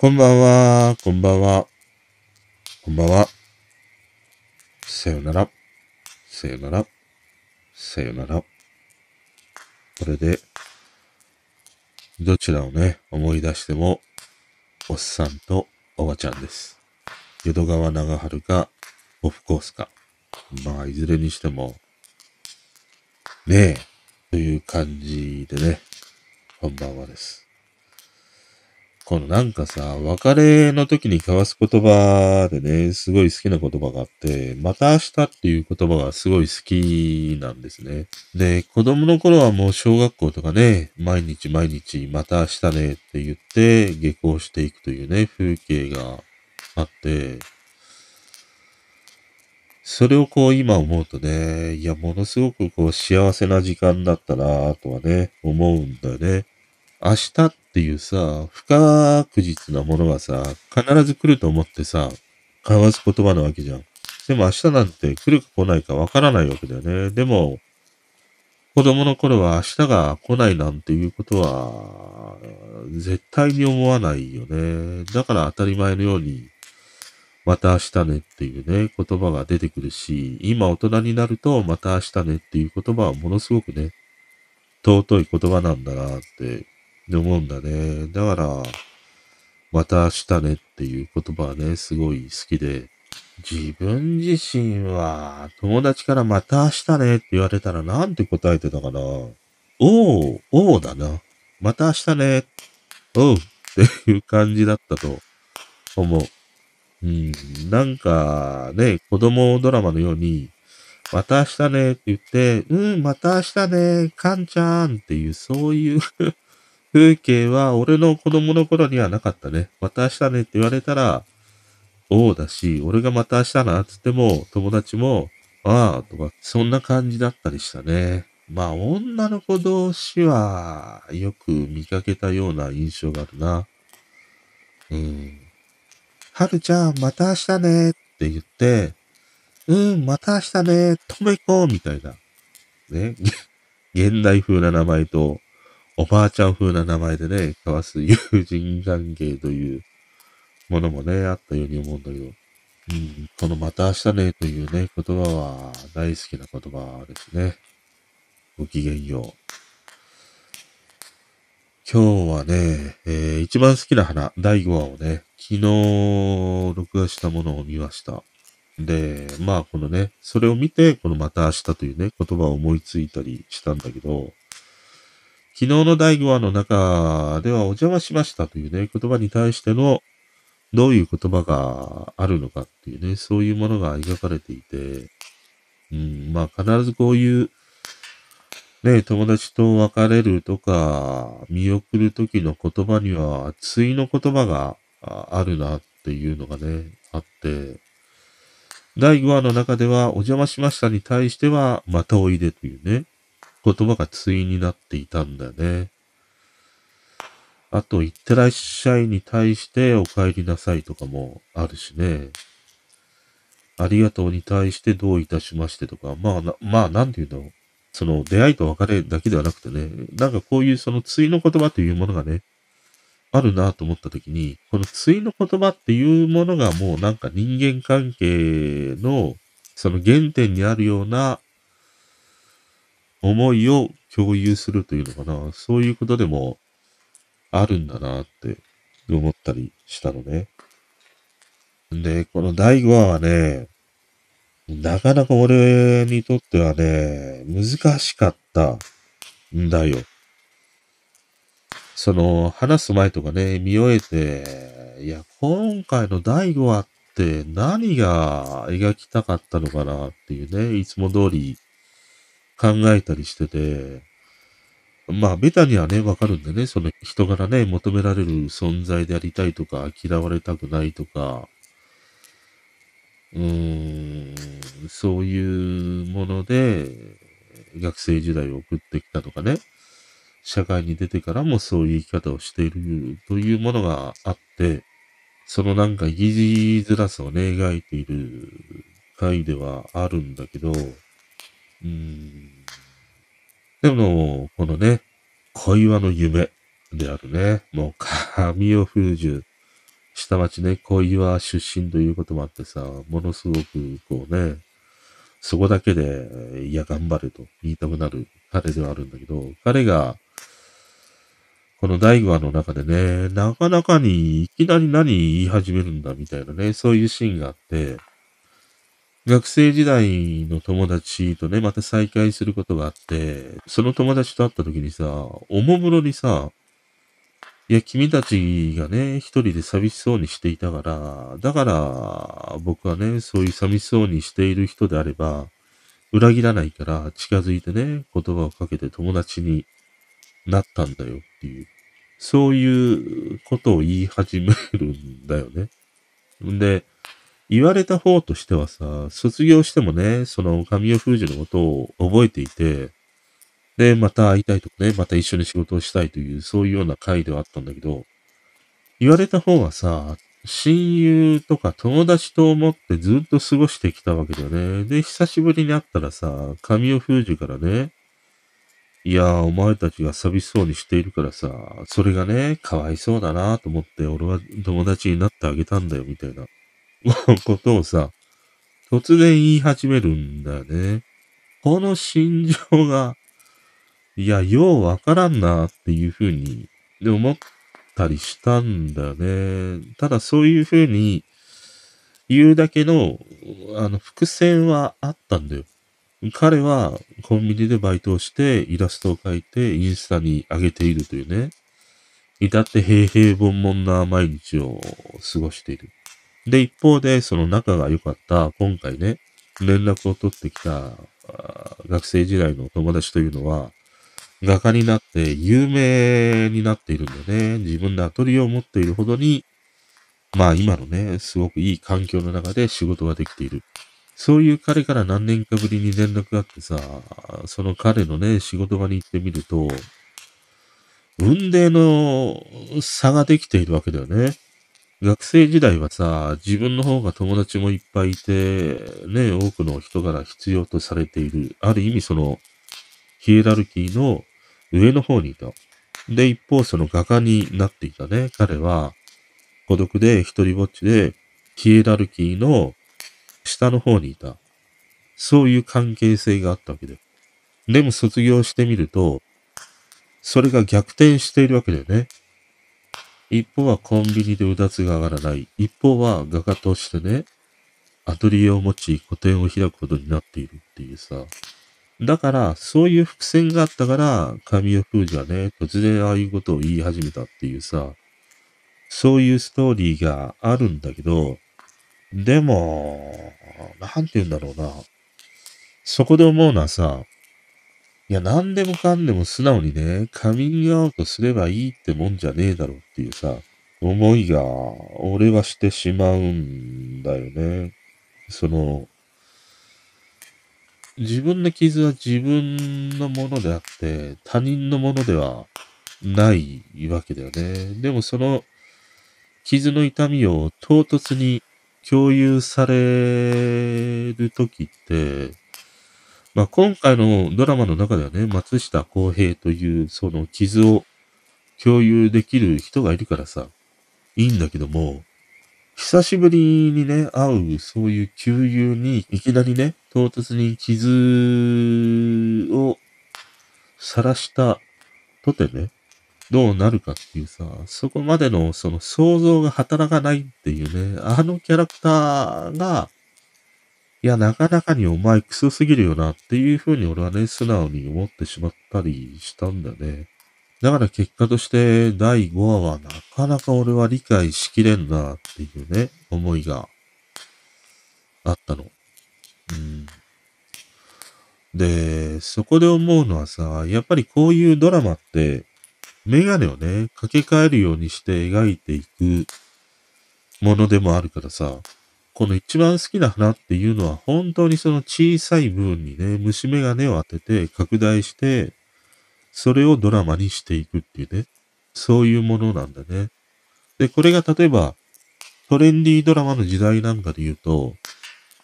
こんばんは、こんばんは、こんばんは。さよなら、さよなら、さよなら。これで、どちらをね、思い出しても、おっさんとおばちゃんです。淀川長春か、オフコースか。まあ、いずれにしても、ねえ、という感じでね、こんばんはです。このなんかさ、別れの時に交わす言葉でね、すごい好きな言葉があって、また明日っていう言葉がすごい好きなんですね。で、子供の頃はもう小学校とかね、毎日毎日また明日ねって言って下校していくというね、風景があって、それをこう今思うとね、いや、ものすごくこう幸せな時間だったなぁとはね、思うんだよね。明日っっていうさ、不確実なものがさ、必ず来ると思ってさ、交わす言葉なわけじゃん。でも明日なんて来るか来ないかわからないわけだよね。でも、子供の頃は明日が来ないなんていうことは、絶対に思わないよね。だから当たり前のように、また明日ねっていうね、言葉が出てくるし、今大人になると、また明日ねっていう言葉はものすごくね、尊い言葉なんだなって思うんだね。だから、また明日ねっていう言葉はね、すごい好きで、自分自身は友達からまた明日ねって言われたらなんて答えてたかな。おう、おうだな。また明日ね。おうっていう感じだったと思う。うん、なんかね、子供ドラマのように、また明日ねって言って、うん、また明日ね、かんちゃんっていう、そういう風景は俺の子供の頃にはなかったね。また明日ねって言われたら、おうだし、俺がまた明日なって言っても、友達も、ああ、とか、そんな感じだったりしたね。まあ、女の子同士は、よく見かけたような印象があるな。うん。はるちゃん、また明日ねって言って、うん、また明日ね、とめこうみたいな。ね。現代風な名前と、おばあちゃん風な名前でね、交わす友人関係というものもね、あったように思うんだけど、うん、このまた明日ねというね、言葉は大好きな言葉ですね。ごきげんよう。今日はね、えー、一番好きな花、第5話をね、昨日録画したものを見ました。で、まあこのね、それを見て、このまた明日というね、言葉を思いついたりしたんだけど、昨日の第5話の中ではお邪魔しましたというね、言葉に対してのどういう言葉があるのかっていうね、そういうものが描かれていて、うん、まあ必ずこういう、ね、友達と別れるとか、見送る時の言葉には、対の言葉があるなっていうのがね、あって、第5話の中では、お邪魔しましたに対しては、またおいでというね、言葉が対になっていたんだよね。あと、行ってらっしゃいに対してお帰りなさいとかもあるしね。ありがとうに対してどういたしましてとか、まあな、まあ、なんて言うんだろう。その出会いと別れだけではなくてね、なんかこういうその対の言葉というものがね、あるなと思った時に、この対の言葉っていうものがもうなんか人間関係のその原点にあるような思いを共有するというのかな。そういうことでもあるんだなって思ったりしたのね。で、この第5話はね、なかなか俺にとってはね、難しかったんだよ。その、話す前とかね、見終えて、いや、今回の第5話って何が描きたかったのかなっていうね、いつも通り考えたりしてて、まあ、ベタにはね、わかるんでね、その人柄ね、求められる存在でありたいとか、嫌われたくないとか、うーん、そういうもので、学生時代を送ってきたとかね、社会に出てからもそういう生き方をしているというものがあって、そのなんか生きづらさをね、描いている回ではあるんだけど、うん。でも、このね、恋話の夢であるね、もう神尾風樹下町ね、小岩出身ということもあってさ、ものすごくこうね、そこだけで、いや、頑張れと言いたくなる彼ではあるんだけど、彼が、この第5話の中でね、なかなかにいきなり何言い始めるんだみたいなね、そういうシーンがあって、学生時代の友達とね、また再会することがあって、その友達と会った時にさ、おもむろにさ、いや、君たちがね、一人で寂しそうにしていたから、だから、僕はね、そういう寂しそうにしている人であれば、裏切らないから近づいてね、言葉をかけて友達になったんだよっていう、そういうことを言い始めるんだよね。んで、言われた方としてはさ、卒業してもね、その神尾風樹のことを覚えていて、で、また会いたいとかね、また一緒に仕事をしたいという、そういうような回ではあったんだけど、言われた方はさ、親友とか友達と思ってずっと過ごしてきたわけだよね。で、久しぶりに会ったらさ、神尾風樹からね、いやー、お前たちが寂しそうにしているからさ、それがね、かわいそうだなと思って、俺は友達になってあげたんだよ、みたいなことをさ、突然言い始めるんだよね。この心情が、いや、ようわからんなっていうふうに、で思ったりしたんだよね。ただそういうふうに言うだけの、あの、伏線はあったんだよ。彼はコンビニでバイトをしてイラストを描いてインスタに上げているというね。至って平平凡々な毎日を過ごしている。で、一方で、その仲が良かった、今回ね、連絡を取ってきた学生時代の友達というのは、画家になって有名になっているんだね。自分でアトリエを持っているほどに、まあ今のね、すごくいい環境の中で仕事ができている。そういう彼から何年かぶりに連絡があってさ、その彼のね、仕事場に行ってみると、運命の差ができているわけだよね。学生時代はさ、自分の方が友達もいっぱいいて、ね、多くの人から必要とされている。ある意味その、ヒエラルキーの上の方にいた。で、一方その画家になっていたね。彼は、孤独で一人ぼっちで、ヒエラルキーの下の方にいた。そういう関係性があったわけで。でも卒業してみると、それが逆転しているわけだよね。一方はコンビニでうだつが上がらない。一方は画家としてね、アトリエを持ち、個展を開くことになっているっていうさ。だから、そういう伏線があったから、神尾風樹はね、突然ああいうことを言い始めたっていうさ、そういうストーリーがあるんだけど、でも、なんて言うんだろうな。そこで思うのはさ、いや、何でもかんでも素直にね、カミングアウトすればいいってもんじゃねえだろっていうさ、思いが、俺はしてしまうんだよね。その、自分の傷は自分のものであって、他人のものではないわけだよね。でもその傷の痛みを唐突に共有されるときって、まあ、今回のドラマの中ではね、松下洸平というその傷を共有できる人がいるからさ、いいんだけども、久しぶりにね、会うそういう旧友にいきなりね、唐突に傷を晒したとてね、どうなるかっていうさ、そこまでのその想像が働かないっていうね、あのキャラクターが、いや、なかなかにお前クソすぎるよなっていうふうに俺はね、素直に思ってしまったりしたんだね。だから結果として第5話はなかなか俺は理解しきれんなっていうね、思いがあったの。うん。で、そこで思うのはさ、やっぱりこういうドラマって、メガネをね、掛け替えるようにして描いていくものでもあるからさ、この一番好きな花っていうのは本当にその小さい部分にね、虫眼鏡を当てて拡大して、それをドラマにしていくっていうね、そういうものなんだね。で、これが例えば、トレンディードラマの時代なんかで言うと、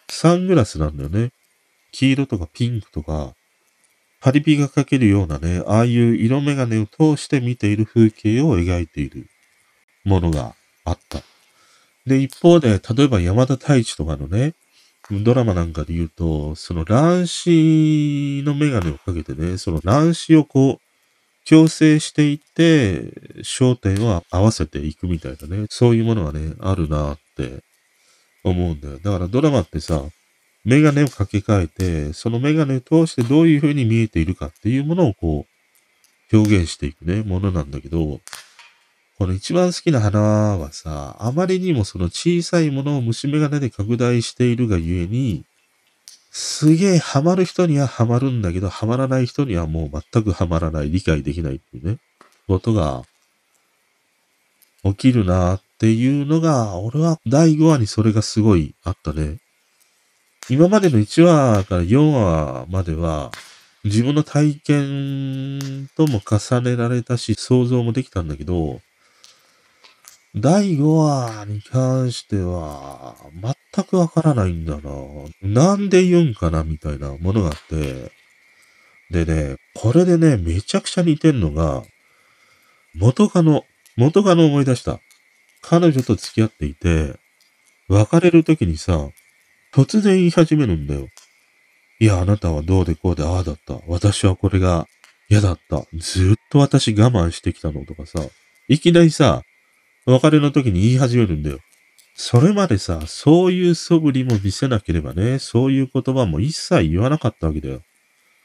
サングラスなんだよね。黄色とかピンクとか、パリピがかけるようなね、ああいう色眼鏡を通して見ている風景を描いているものがあった。で、一方で、例えば山田太一とかのね、ドラマなんかで言うと、その乱視のメガネをかけてね、その乱視をこう、強制していって、焦点を合わせていくみたいなね、そういうものがね、あるなって思うんだよ。だからドラマってさ、メガネを掛け替えて、そのメガネを通してどういう風に見えているかっていうものをこう、表現していくね、ものなんだけど、この一番好きな花はさ、あまりにもその小さいものを虫眼鏡で拡大しているがゆえに、すげえハマる人にはハマるんだけど、ハマらない人にはもう全くハマらない、理解できないっていうね、ことが起きるなっていうのが、俺は第5話にそれがすごいあったね。今までの1話から4話までは、自分の体験とも重ねられたし、想像もできたんだけど、第5話に関しては、全くわからないんだな。なんで言うんかなみたいなものがあって。でね、これでね、めちゃくちゃ似てんのが、元カノ、元カノ思い出した。彼女と付き合っていて、別れる時にさ、突然言い始めるんだよ。いや、あなたはどうでこうでああだった。私はこれが嫌だった。ずっと私我慢してきたのとかさ、いきなりさ、別れの時に言い始めるんだよ。それまでさ、そういう素振りも見せなければね、そういう言葉も一切言わなかったわけだよ。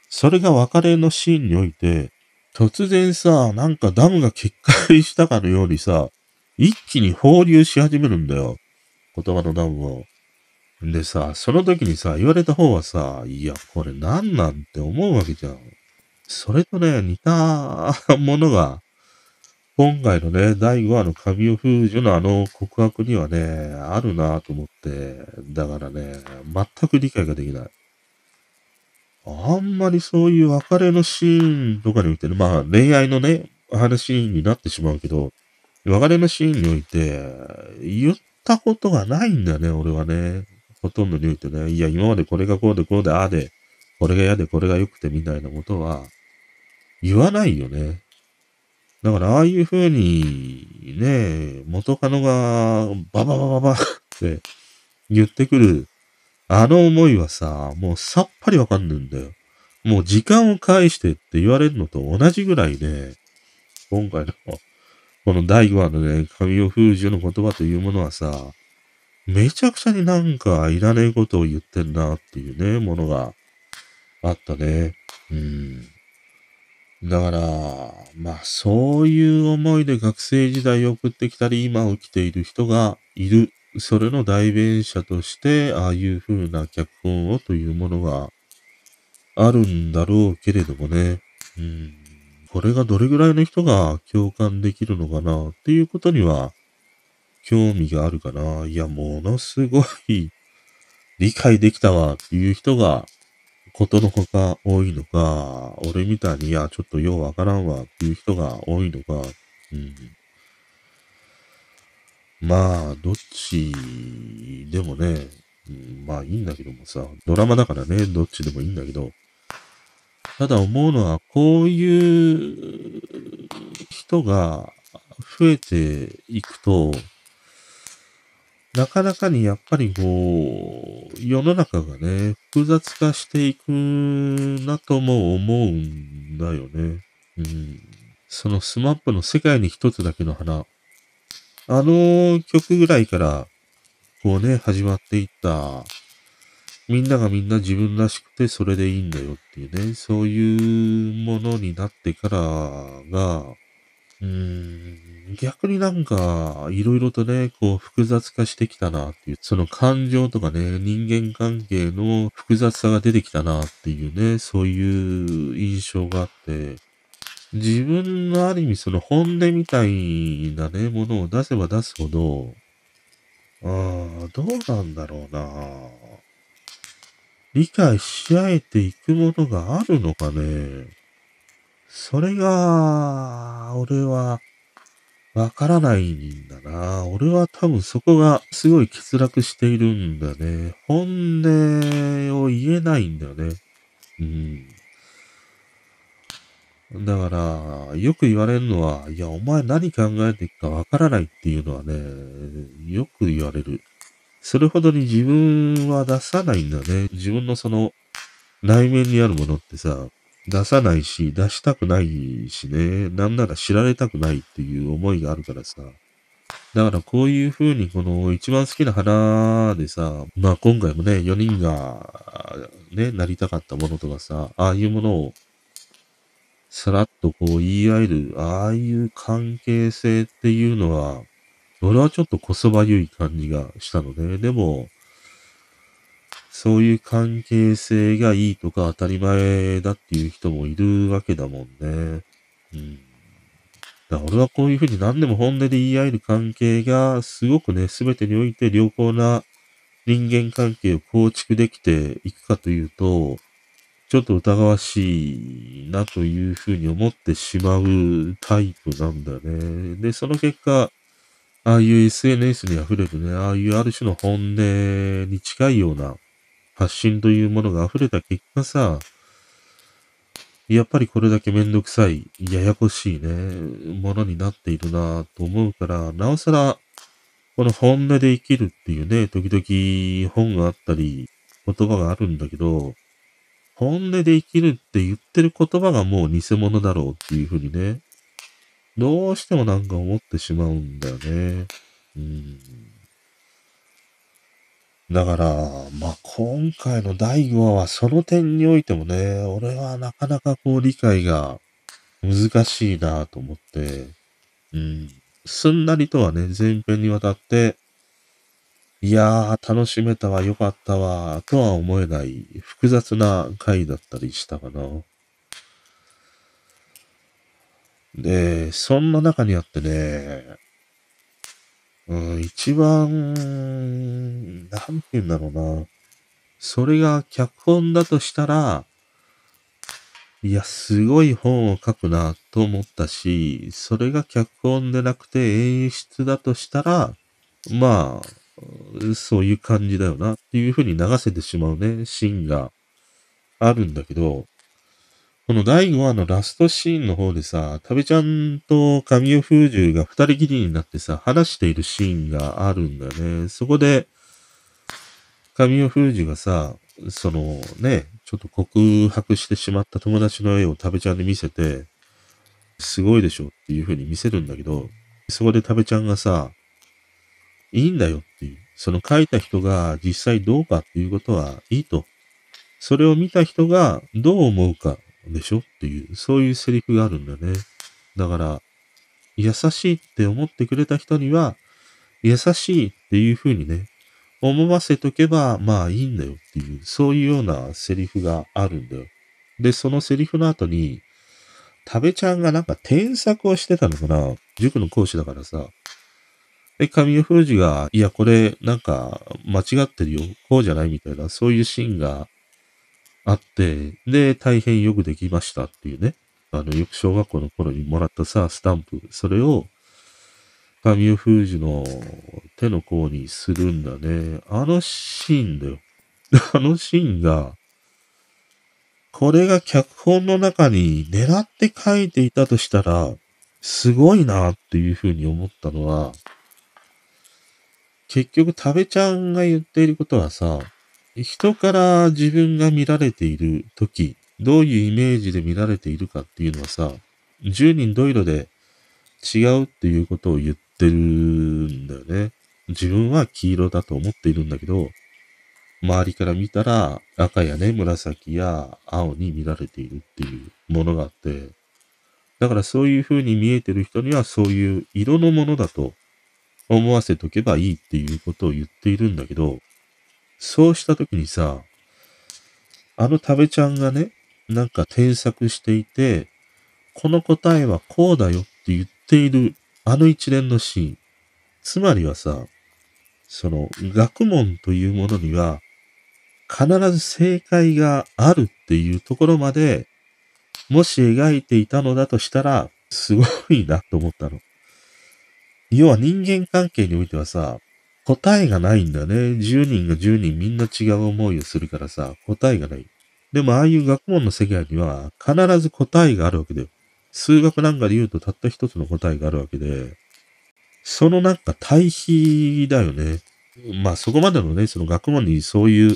それが別れのシーンにおいて、突然さ、なんかダムが決壊したかのようにさ、一気に放流し始めるんだよ。言葉のダムを。でさ、その時にさ、言われた方はさ、いや、これ何なんて思うわけじゃん。それとね、似たものが、今回のね、第5話の神尾風樹のあの告白にはね、あるなと思って、だからね、全く理解ができない。あんまりそういう別れのシーンとかにおいてね、まあ恋愛のね、話になってしまうけど、別れのシーンにおいて、言ったことがないんだよね、俺はね。ほとんどにおいてね、いや、今までこれがこうでこうで、ああで、これが嫌でこれが良くてみたいなことは、言わないよね。だから、ああいう風に、ね、元カノが、バババババって言ってくる、あの思いはさ、もうさっぱりわかんないんだよ。もう時間を返してって言われるのと同じぐらいね、今回の、この第5話のね、神尾風樹の言葉というものはさ、めちゃくちゃになんかいらねえことを言ってんなっていうね、ものがあったね。うん。だから、まあそういう思いで学生時代を送ってきたり、今起きている人がいる。それの代弁者として、ああいう風な脚本をというものがあるんだろうけれどもね。うん。これがどれぐらいの人が共感できるのかなっていうことには、興味があるかな。いや、ものすごい理解できたわっていう人が、ことのほか多いのか、俺みたいに、いや、ちょっとようわからんわっていう人が多いのか、うん。まあ、どっちでもね、うん、まあいいんだけどもさ、ドラマだからね、どっちでもいいんだけど、ただ思うのは、こういう人が増えていくと、なかなかにやっぱりこう、世の中がね、複雑化していくなとも思うんだよね。うん。そのスマップの世界に一つだけの花。あの曲ぐらいから、こうね、始まっていった、みんながみんな自分らしくてそれでいいんだよっていうね、そういうものになってからが、うーん、逆になんか、いろいろとね、こう、複雑化してきたなっていう、その感情とかね、人間関係の複雑さが出てきたなっていうね、そういう印象があって、自分のある意味その本音みたいなね、ものを出せば出すほど、ああ、どうなんだろうな。理解し合えていくものがあるのかね。それが、俺は、わからないんだな。俺は多分そこがすごい欠落しているんだね。本音を言えないんだよね。うん。だから、よく言われるのは、いや、お前何考えていくかわからないっていうのはね、よく言われる。それほどに自分は出さないんだね。自分のその内面にあるものってさ、出さないし、出したくないしね、なんなら知られたくないっていう思いがあるからさ。だからこういう風にこの一番好きな花でさ、まあ今回もね、4人がね、なりたかったものとかさ、ああいうものをさらっとこう言い合える、ああいう関係性っていうのは、俺はちょっとこそばゆい感じがしたので、でも、そういう関係性がいいとか当たり前だっていう人もいるわけだもんね。うん。だから俺はこういうふうに何でも本音で言い合える関係がすごくね、すべてにおいて良好な人間関係を構築できていくかというと、ちょっと疑わしいなというふうに思ってしまうタイプなんだね。で、その結果、ああいう SNS に溢れるね、ああいうある種の本音に近いような発信というものが溢れた結果さ、やっぱりこれだけめんどくさい、ややこしいね、ものになっているなと思うから、なおさら、この本音で生きるっていうね、時々本があったり、言葉があるんだけど、本音で生きるって言ってる言葉がもう偽物だろうっていうふうにね、どうしてもなんか思ってしまうんだよね。うん。だから、まあ、今回の第5話はその点においてもね、俺はなかなかこう理解が難しいなと思って、うん。すんなりとはね、前編にわたって、いやー、楽しめたわ、よかったわ、とは思えない複雑な回だったりしたかな。で、そんな中にあってね、一番、なんて言うんだろうな。それが脚本だとしたら、いや、すごい本を書くなと思ったし、それが脚本でなくて演出だとしたら、まあ、そういう感じだよなっていうふうに流せてしまうね、シーンがあるんだけど、この第5話のラストシーンの方でさ、食べちゃんと神尾風獣が二人きりになってさ、話しているシーンがあるんだよね。そこで、神尾風獣がさ、そのね、ちょっと告白してしまった友達の絵を食べちゃんに見せて、すごいでしょっていう風に見せるんだけど、そこで食べちゃんがさ、いいんだよっていう。その書いた人が実際どうかっていうことはいいと。それを見た人がどう思うかでしょ？っていう、そういうセリフがあるんだね。だから、優しいって思ってくれた人には、優しいっていう風にね、思わせとけば、まあいいんだよっていう、そういうようなセリフがあるんだよ。で、そのセリフの後に、食べちゃんがなんか添削をしてたのかな？塾の講師だからさ。で、神尾風二が、いや、これ、なんか、間違ってるよ。こうじゃないみたいな、そういうシーンがあって、で、大変よくできましたっていうね。あの、よく小学校の頃にもらったさ、スタンプ、それを、神尾封じの手の甲にするんだね。あのシーンだよ。あのシーンが、これが脚本の中に狙って書いていたとしたら、すごいなっていうふうに思ったのは、結局、食べちゃんが言っていることはさ、人から自分が見られている時、どういうイメージで見られているかっていうのはさ、10人十色で違うっていうことを言ってるんだよね。自分は黄色だと思っているんだけど、周りから見たら赤やね、紫や青に見られているっていうものがあって、だからそういう風に見えてる人にはそういう色のものだと思わせとけばいいっていうことを言っているんだけど、そうした時にさ、あの食べちゃんがね、なんか添削していて、この答えはこうだよって言っているあの一連のシーン。つまりはさ、その学問というものには必ず正解があるっていうところまでもし描いていたのだとしたらすごいなと思ったの。要は人間関係においてはさ、答えがないんだね。10人が10人みんな違う思いをするからさ、答えがない。でもああいう学問の世界には必ず答えがあるわけだよ。数学なんかで言うとたった一つの答えがあるわけで、そのなんか対比だよね。まあそこまでのね、その学問にそういう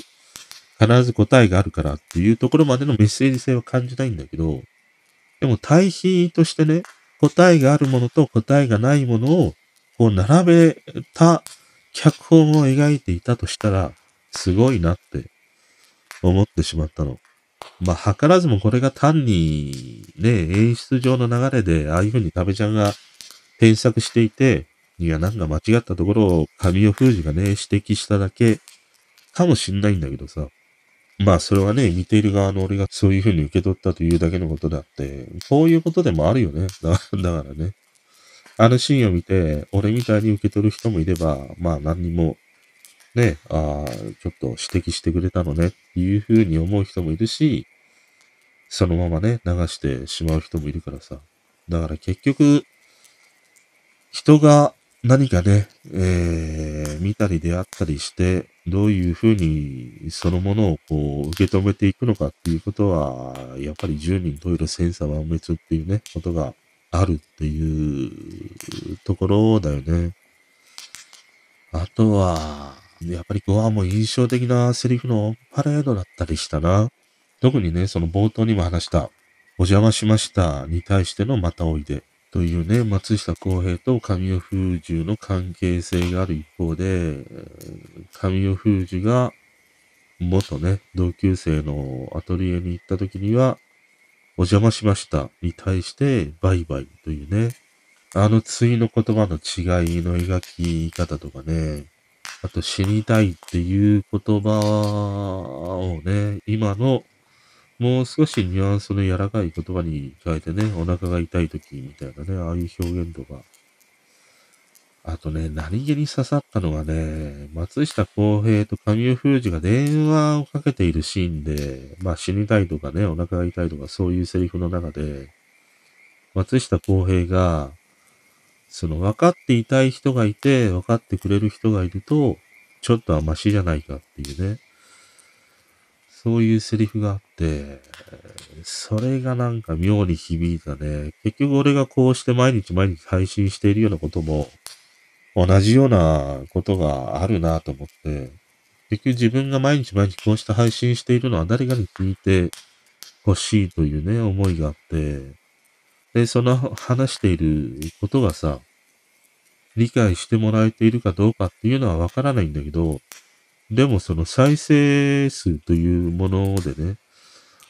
必ず答えがあるからっていうところまでのメッセージ性は感じないんだけど、でも対比としてね、答えがあるものと答えがないものをこう並べた脚本を描いていたとしたら、すごいなって思ってしまったの。まあ、図らずもこれが単にね、演出上の流れで、ああいう風に食べちゃんが添削していて、いや、なんか間違ったところを神尾封じがね、指摘しただけかもしんないんだけどさ。まあ、それはね、見ている側の俺がそういう風に受け取ったというだけのことだって、こういうことでもあるよね。だからね。あのシーンを見て、俺みたいに受け取る人もいれば、まあ何にも、ね、ああ、ちょっと指摘してくれたのねっていう風に思う人もいるし、そのままね、流してしまう人もいるからさ。だから結局、人が何かね、えー、見たり出会ったりして、どういうふうにそのものをこう受け止めていくのかっていうことは、やっぱり10人十色千差万別っていうね、ことがあるっていうところだよね。あとは、やっぱりここはも印象的なセリフのパレードだったりしたな。特にね、その冒頭にも話した、お邪魔しましたに対してのまたおいで。というね、松下洸平と神尾風樹の関係性がある一方で、神尾風樹が元ね、同級生のアトリエに行った時には、お邪魔しましたに対してバイバイというね、あの次の言葉の違いの描き方とかね、あと死にたいっていう言葉をね、今のもう少しニュアンスの柔らかい言葉に変えてね、お腹が痛い時みたいなね、ああいう表現とか。あとね、何気に刺さったのがね、松下洸平と神尾風二が電話をかけているシーンで、まあ死にたいとかね、お腹が痛いとかそういうセリフの中で、松下洸平が、その分かっていたい人がいて、分かってくれる人がいると、ちょっとはマシじゃないかっていうね。そういうセリフがあって、それがなんか妙に響いたね。結局俺がこうして毎日毎日配信しているようなことも、同じようなことがあるなと思って、結局自分が毎日毎日こうして配信しているのは誰かに聞いて欲しいというね、思いがあって、で、その話していることがさ、理解してもらえているかどうかっていうのはわからないんだけど、でもその再生数というものでね、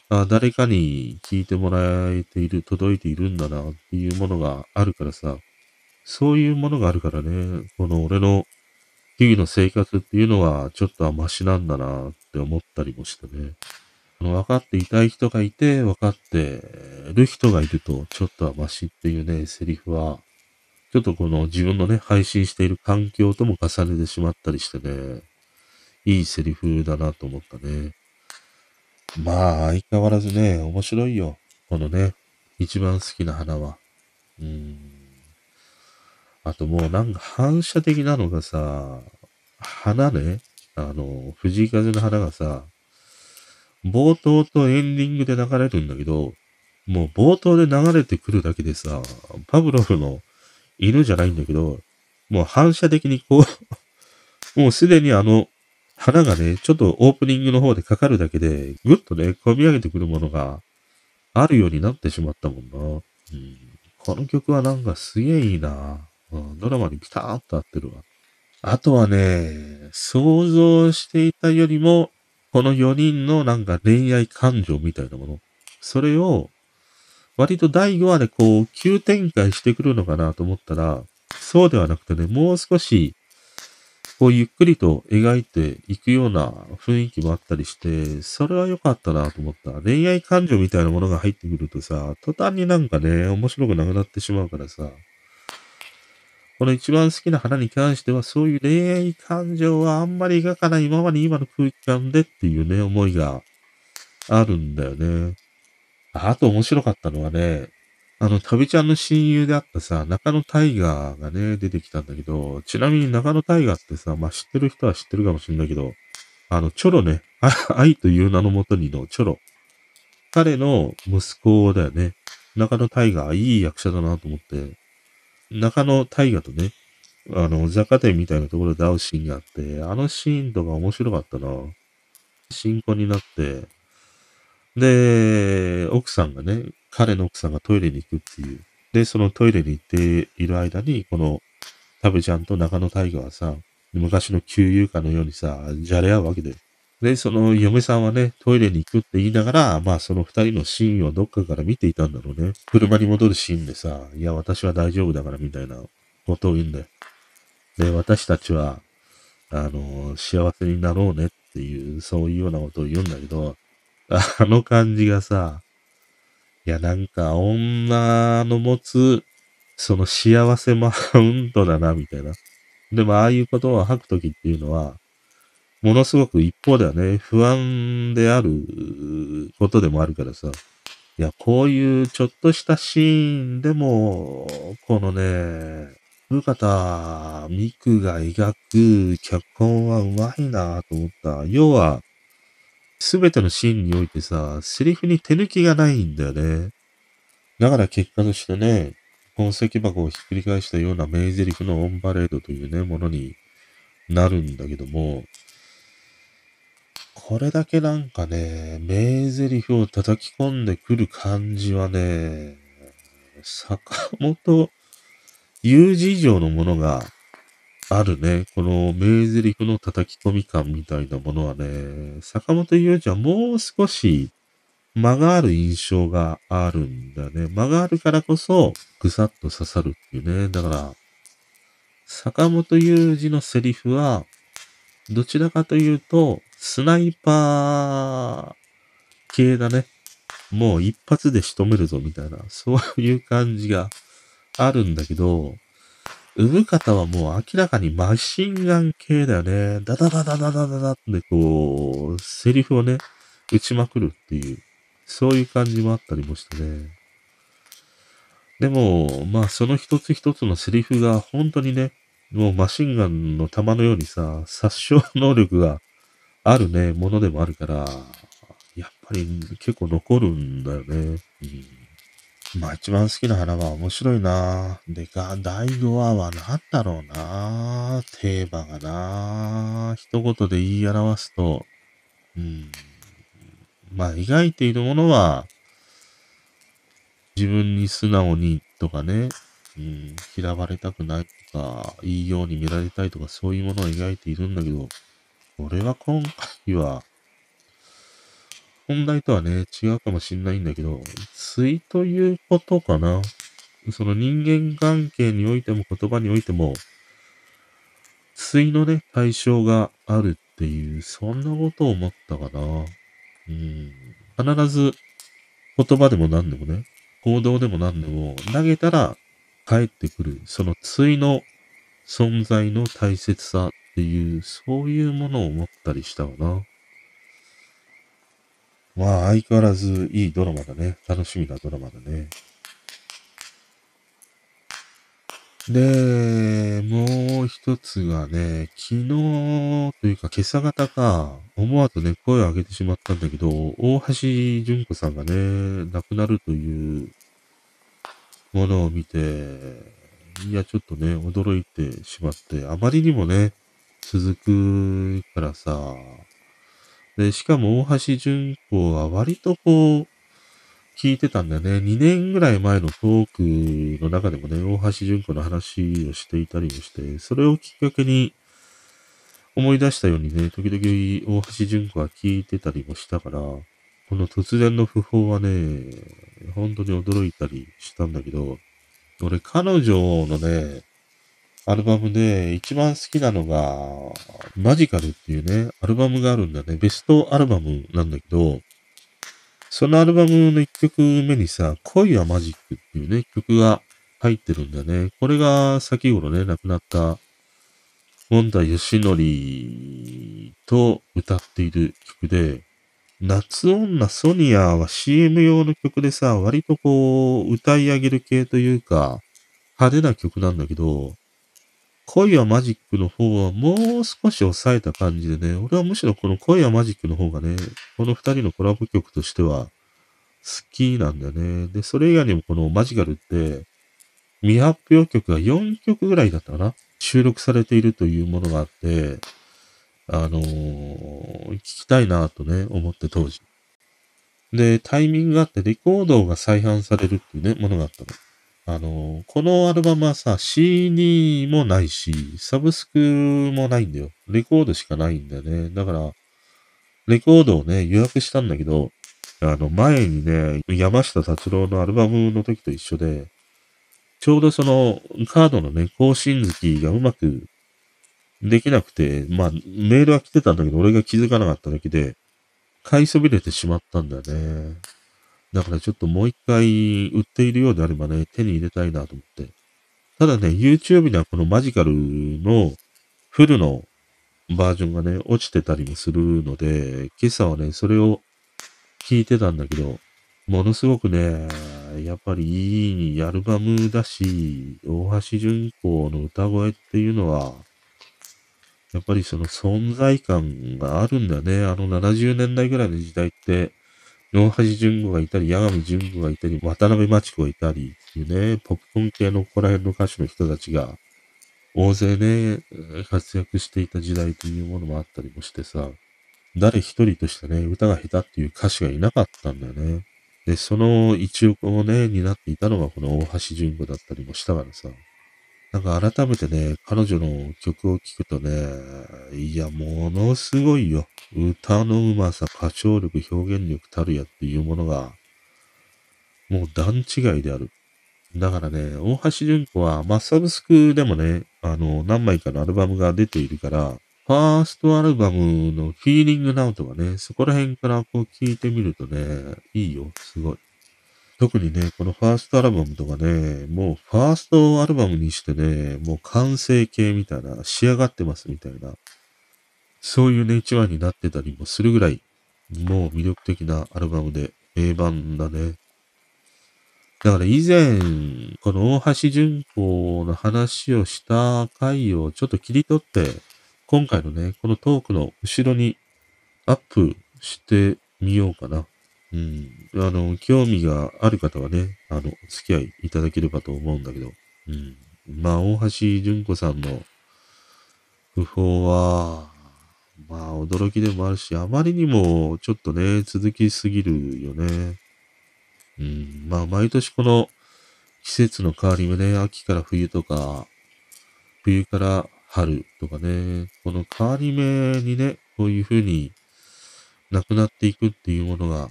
あ誰かに聞いてもらえている、届いているんだなっていうものがあるからさ、そういうものがあるからね、この俺の日々の生活っていうのはちょっとはマシなんだなって思ったりもしてね。あの分かっていたい人がいて、分かってる人がいるとちょっとはマシっていうね、セリフは、ちょっとこの自分のね、配信している環境とも重ねてしまったりしてね、いいセリフだなと思ったね。まあ、相変わらずね、面白いよ。このね、一番好きな花は。うん。あともうなんか反射的なのがさ、花ね、あの、藤井風の花がさ、冒頭とエンディングで流れるんだけど、もう冒頭で流れてくるだけでさ、パブロフの犬じゃないんだけど、もう反射的にこう もうすでにあの花がね、ちょっとオープニングの方でかかるだけで、ぐっとね、込み上げてくるものがあるようになってしまったもんな。うん、この曲はなんかすげえいいな、うん。ドラマにピターンと合ってるわ。あとはね、想像していたよりも、この4人のなんか恋愛感情みたいなもの。それを、割と第5話でこう、急展開してくるのかなと思ったら、そうではなくてね、もう少しこうゆっくりと描いていくような雰囲気もあったりして、それは良かったなと思った。恋愛感情みたいなものが入ってくるとさ、途端になんかね、面白くなくなってしまうからさ、この一番好きな花に関しては、そういう恋愛感情はあんまり描かないままに今の空気感でっていうね、思いがあるんだよね。あと面白かったのはね、あの、旅ちゃんの親友であったさ、中野タイガーがね、出てきたんだけど、ちなみに中野タイガーってさ、まあ、知ってる人は知ってるかもしれないけど、あの、チョロね、愛という名のもとにのチョロ。彼の息子だよね。中野大河、いい役者だなと思って、中野大河とね、あの、雑貨店みたいなところで会うシーンがあって、あのシーンとか面白かったな。新婚になって、で、奥さんがね、彼の奥さんがトイレに行くっていう。で、そのトイレに行っている間に、この、タブちゃんと中野大河はさ、昔の旧友かのようにさ、じゃれ合うわけで。で、その嫁さんはね、トイレに行くって言いながら、まあその二人のシーンをどっかから見ていたんだろうね。車に戻るシーンでさ、いや、私は大丈夫だからみたいなことを言うんだよ。で、私たちは、あの、幸せになろうねっていう、そういうようなことを言うんだけど、あの感じがさ、いや、なんか女の持つ、その幸せマウントだな、みたいな。でも、ああいうことを吐くときっていうのは、ものすごく一方ではね、不安であることでもあるからさ。いや、こういうちょっとしたシーンでも、このね、古方美久が描く脚本はうまいなと思った。要は、すべてのシーンにおいてさ、セリフに手抜きがないんだよね。だから結果としてね、本石箱をひっくり返したような名台詞のオンパレードというね、ものになるんだけども、これだけなんかね、名台詞を叩き込んでくる感じはね、坂本雄二以上のものがあるね。この名台詞の叩き込み感みたいなものはね、坂本雄二はもう少し間がある印象があるんだね。間があるからこそ、ぐさっと刺さるっていうね。だから、坂本雄二のセリフは、どちらかというと、スナイパー系だね。もう一発で仕留めるぞみたいな、そういう感じがあるんだけど、産方はもう明らかにマシンガン系だよね。ダダダダダダダダってこう、セリフをね、打ちまくるっていう、そういう感じもあったりもしてね。でも、まあその一つ一つのセリフが本当にね、もうマシンガンの弾のようにさ、殺傷能力があるね、ものでもあるから、やっぱり結構残るんだよね。うん、まあ一番好きな花は面白いな。でか、第5話は何だろうな。テーマがな。一言で言い表すと、うん、まあ描いているものは、自分に素直にとかね、うん、嫌われたくないとか、いいように見られたいとか、そういうものを描いているんだけど、俺は今回は、本題とはね、違うかもしんないんだけど、対ということかな。その人間関係においても言葉においても、対のね、対象があるっていう、そんなことを思ったかな。うん。必ず言葉でも何でもね、行動でも何でも投げたら帰ってくる、その対の存在の大切さっていう、そういうものを思ったりしたわな。まあ、相変わらずいいドラマだね。楽しみなドラマだね。で、もう一つがね、昨日というか今朝方か、思わずね、声を上げてしまったんだけど、大橋純子さんがね、亡くなるというものを見て、いや、ちょっとね、驚いてしまって、あまりにもね、続くからさ、で、しかも大橋純子は割とこう、聞いてたんだよね。2年ぐらい前のトークの中でもね、大橋純子の話をしていたりもして、それをきっかけに思い出したようにね、時々大橋純子は聞いてたりもしたから、この突然の訃報はね、本当に驚いたりしたんだけど、俺彼女のね、アルバムで一番好きなのが、マジカルっていうね、アルバムがあるんだね。ベストアルバムなんだけど、そのアルバムの一曲目にさ、恋はマジックっていうね、曲が入ってるんだね。これが先頃ね、亡くなった本田義則と歌っている曲で、夏女ソニアは CM 用の曲でさ、割とこう、歌い上げる系というか、派手な曲なんだけど、恋はマジックの方はもう少し抑えた感じでね、俺はむしろこの恋はマジックの方がね、この二人のコラボ曲としては好きなんだよね。で、それ以外にもこのマジカルって、未発表曲が4曲ぐらいだったかな収録されているというものがあって、あのー、聞きたいなとね、思って当時。で、タイミングがあってレコードが再販されるっていうね、ものがあったの。あの、このアルバムはさ、CD もないし、サブスクもないんだよ。レコードしかないんだよね。だから、レコードをね、予約したんだけど、あの、前にね、山下達郎のアルバムの時と一緒で、ちょうどそのカードのね、更新月がうまくできなくて、まあ、メールは来てたんだけど、俺が気づかなかっただけで、買いそびれてしまったんだよね。だからちょっともう一回売っているようであればね、手に入れたいなと思って。ただね、YouTube にはこのマジカルのフルのバージョンがね、落ちてたりもするので、今朝はね、それを聞いてたんだけど、ものすごくね、やっぱりいいアルバムだし、大橋純子の歌声っていうのは、やっぱりその存在感があるんだよね。あの70年代ぐらいの時代って、大橋純子がいたり、八神純子がいたり、渡辺真知子がいたりっていうね、ポップコン系のここら辺の歌手の人たちが、大勢ね、活躍していた時代というものもあったりもしてさ、誰一人としてね、歌が下手っていう歌手がいなかったんだよね。で、その一翼をね、担っていたのがこの大橋純子だったりもしたからさ。なんか改めてね、彼女の曲を聴くとね、いや、ものすごいよ。歌のうまさ、歌唱力、表現力たるやっていうものが、もう段違いである。だからね、大橋純子は、まあ、サブスクでもね、あの、何枚かのアルバムが出ているから、ファーストアルバムのフィーリングナウとかね、そこら辺からこう聞いてみるとね、いいよ、すごい。特にね、このファーストアルバムとかね、もうファーストアルバムにしてね、もう完成形みたいな、仕上がってますみたいな、そういうね、一話になってたりもするぐらい、もう魅力的なアルバムで、名盤だね。だから以前、この大橋純子の話をした回をちょっと切り取って、今回のね、このトークの後ろにアップしてみようかな。うん。あの、興味がある方はね、あの、お付き合いいただければと思うんだけど。うん。まあ、大橋純子さんの訃報は、まあ、驚きでもあるし、あまりにもちょっとね、続きすぎるよね。うん。まあ、毎年この季節の変わり目ね、秋から冬とか、冬から春とかね、この変わり目にね、こういう風になくなっていくっていうものが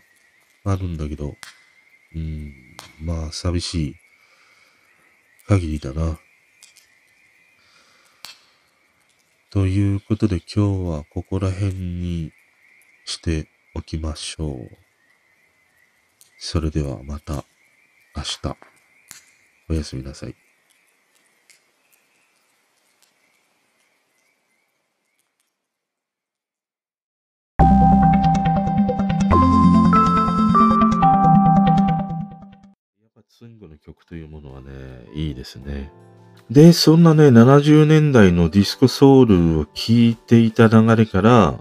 あるんだけど、うん、まあ寂しい限りだな。ということで今日はここら辺にしておきましょう。それではまた明日。おやすみなさい。スングの曲というものはね、いいですね。で、そんなね、70年代のディスコソウルを聴いていた流れから、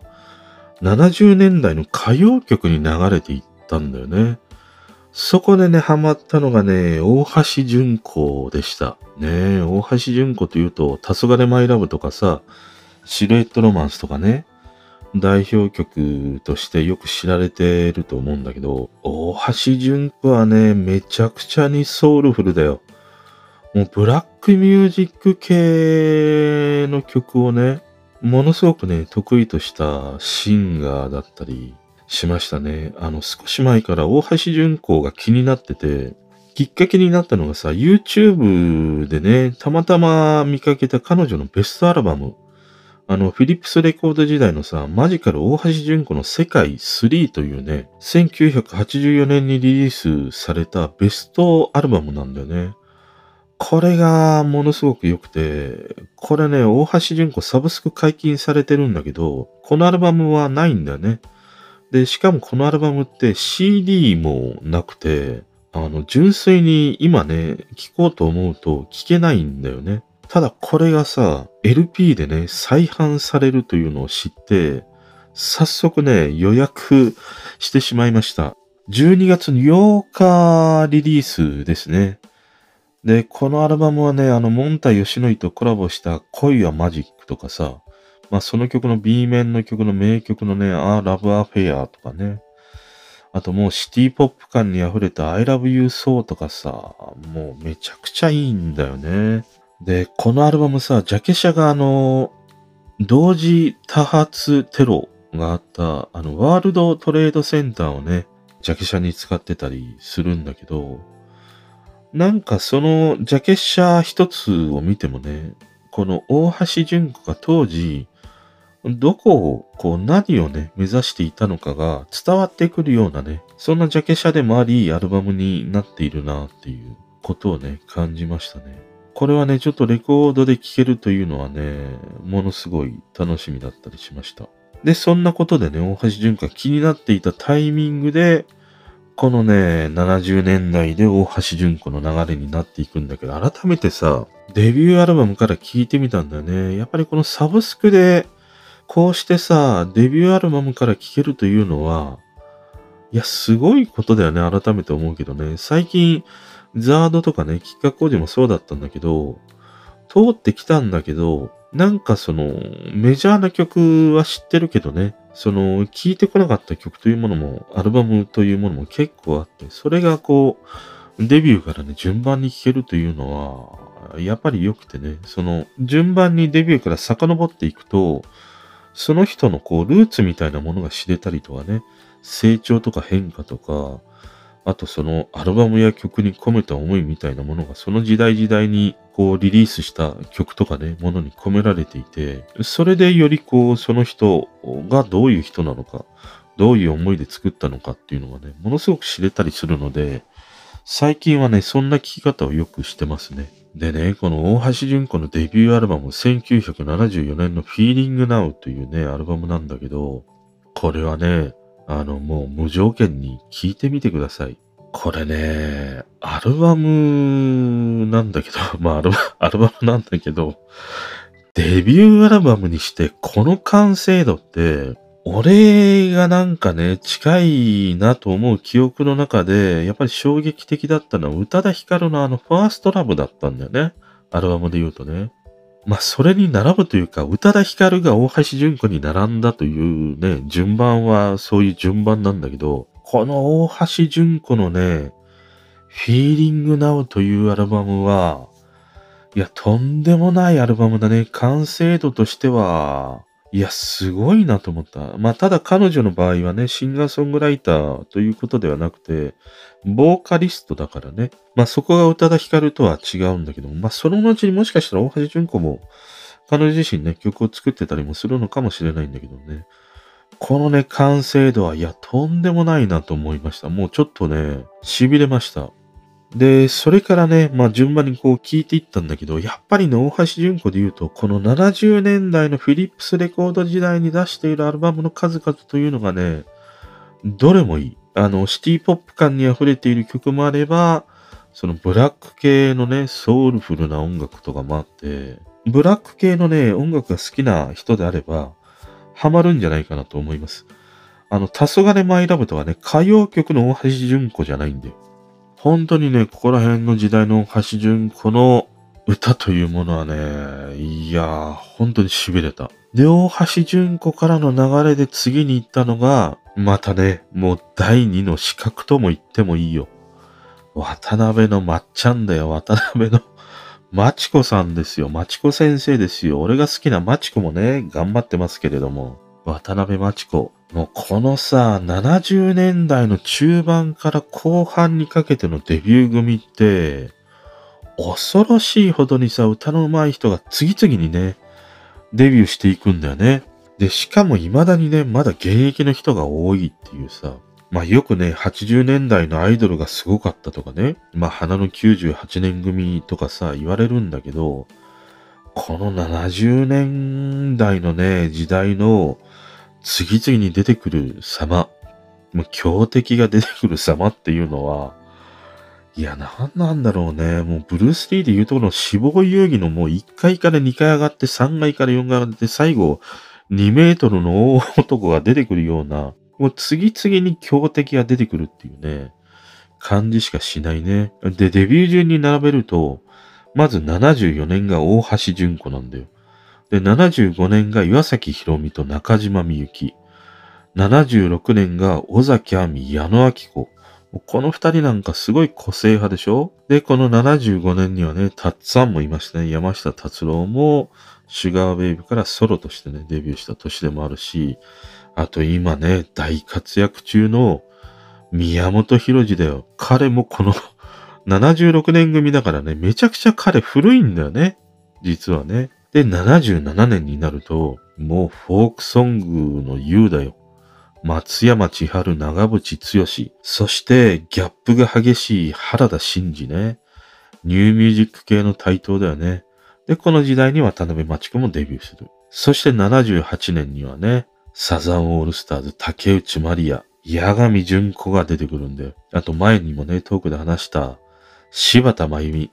70年代の歌謡曲に流れていったんだよね。そこでね、ハマったのがね、大橋純子でした。ね大橋純子というと、黄昏マイラブとかさ、シルエットロマンスとかね、代表曲としてよく知られてると思うんだけど、大橋純子はね、めちゃくちゃにソウルフルだよ。もうブラックミュージック系の曲をね、ものすごくね、得意としたシンガーだったりしましたね。あの、少し前から大橋純子が気になってて、きっかけになったのがさ、YouTube でね、たまたま見かけた彼女のベストアルバム、あの、フィリップスレコード時代のさ、マジカル大橋純子の世界3というね、1984年にリリースされたベストアルバムなんだよね。これがものすごく良くて、これね、大橋純子サブスク解禁されてるんだけど、このアルバムはないんだよね。で、しかもこのアルバムって CD もなくて、あの、純粋に今ね、聴こうと思うと聴けないんだよね。ただこれがさ、LP でね、再販されるというのを知って、早速ね、予約してしまいました。12月8日リリースですね。で、このアルバムはね、あの、モンタヨシノイとコラボした恋はマジックとかさ、まあその曲の B 面の曲の名曲のね、あーラブアフェアとかね、あともうシティポップ感に溢れた I love you so とかさ、もうめちゃくちゃいいんだよね。で、このアルバムさ、ジャケ写があの、同時多発テロがあった、あの、ワールドトレードセンターをね、ジャケ写に使ってたりするんだけど、なんかそのジャケ写一つを見てもね、この大橋純子が当時、どこを、こう何をね、目指していたのかが伝わってくるようなね、そんなジャケ写でもあり、アルバムになっているなっていうことをね、感じましたね。これはね、ちょっとレコードで聴けるというのはね、ものすごい楽しみだったりしました。で、そんなことでね、大橋純子が気になっていたタイミングで、このね、70年代で大橋純子の流れになっていくんだけど、改めてさ、デビューアルバムから聴いてみたんだよね。やっぱりこのサブスクでこうしてさ、デビューアルバムから聴けるというのは、いや、すごいことだよね、改めて思うけどね。最近、ザードとかね、キッカー工事もそうだったんだけど、通ってきたんだけど、なんかその、メジャーな曲は知ってるけどね、その、聴いてこなかった曲というものも、アルバムというものも結構あって、それがこう、デビューからね、順番に聴けるというのは、やっぱり良くてね、その、順番にデビューから遡っていくと、その人のこう、ルーツみたいなものが知れたりとかね、成長とか変化とか、あとそのアルバムや曲に込めた思いみたいなものがその時代時代にこうリリースした曲とかね、ものに込められていて、それでよりこうその人がどういう人なのか、どういう思いで作ったのかっていうのがね、ものすごく知れたりするので、最近はね、そんな聞き方をよくしてますね。でね、この大橋純子のデビューアルバム、1974年の Feeling Now というね、アルバムなんだけど、これはね、あの、もう無条件に聴いてみてください。これね、アルバムなんだけど、まあアルバアルバムなんだけど、デビューアルバムにしてこの完成度って、俺がなんかね、近いなと思う記憶の中で、やっぱり衝撃的だったのは、宇多田ヒカルのあの、ファーストラブだったんだよね。アルバムで言うとね。まあ、それに並ぶというか、宇多田ヒカルが大橋純子に並んだというね、順番はそういう順番なんだけど、この大橋純子のね、Feeling Now というアルバムは、いや、とんでもないアルバムだね。完成度としては、いや、すごいなと思った。まあ、ただ彼女の場合はね、シンガーソングライターということではなくて、ボーカリストだからね。まあ、そこが宇多田ヒカルとは違うんだけども、まあ、その後にもしかしたら大橋純子も、彼女自身ね、曲を作ってたりもするのかもしれないんだけどね。このね、完成度は、いや、とんでもないなと思いました。もうちょっとね、痺れました。で、それからね、まあ順番にこう聞いていったんだけど、やっぱりね、大橋純子で言うと、この70年代のフィリップスレコード時代に出しているアルバムの数々というのがね、どれもいい。あの、シティポップ感に溢れている曲もあれば、そのブラック系のね、ソウルフルな音楽とかもあって、ブラック系のね、音楽が好きな人であれば、ハマるんじゃないかなと思います。あの、黄昏マイラブとはね、歌謡曲の大橋純子じゃないんで。本当にね、ここら辺の時代の橋順子の歌というものはね、いやー、本当に痺れた。で、大橋純子からの流れで次に行ったのが、またね、もう第二の資格とも言ってもいいよ。渡辺のまっちゃんだよ、渡辺の。まちこさんですよ。まちこ先生ですよ。俺が好きなまちこもね、頑張ってますけれども。渡辺まちこ。もうこのさ、70年代の中盤から後半にかけてのデビュー組って、恐ろしいほどにさ、歌の上手い人が次々にね、デビューしていくんだよね。で、しかも未だにね、まだ現役の人が多いっていうさ、まあよくね、80年代のアイドルがすごかったとかね、まあ花の98年組とかさ、言われるんだけど、この70年代のね、時代の次々に出てくる様、もう強敵が出てくる様っていうのは、いや、なんなんだろうね。もうブルース・リーで言うとこの死亡遊戯のもう1階から2階上がって3階から4階上がって最後2メートルの大男が出てくるような、もう次々に強敵が出てくるっていうね、感じしかしないね。で、デビュー順に並べると、まず74年が大橋純子なんだよ。で、75年が岩崎宏美と中島みゆき。76年が尾崎亜美、矢野明子。この二人なんかすごい個性派でしょ？で、この75年にはね、たっさんもいましたね。山下達郎も、シュガーベイブからソロとしてね、デビューした年でもあるし、あと今ね、大活躍中の宮本浩次だよ。彼もこの76年組だからね、めちゃくちゃ彼古いんだよね。実はね。で、77年になると、もうフォークソングの優だよ。松山千春、長渕剛。そして、ギャップが激しい原田真二ね。ニューミュージック系の台頭だよね。で、この時代に渡辺真知子もデビューする。そして78年にはね、サザンオールスターズ、竹内まりや、八神純子が出てくるんだよ。あと前にもね、トークで話した、柴田真由美。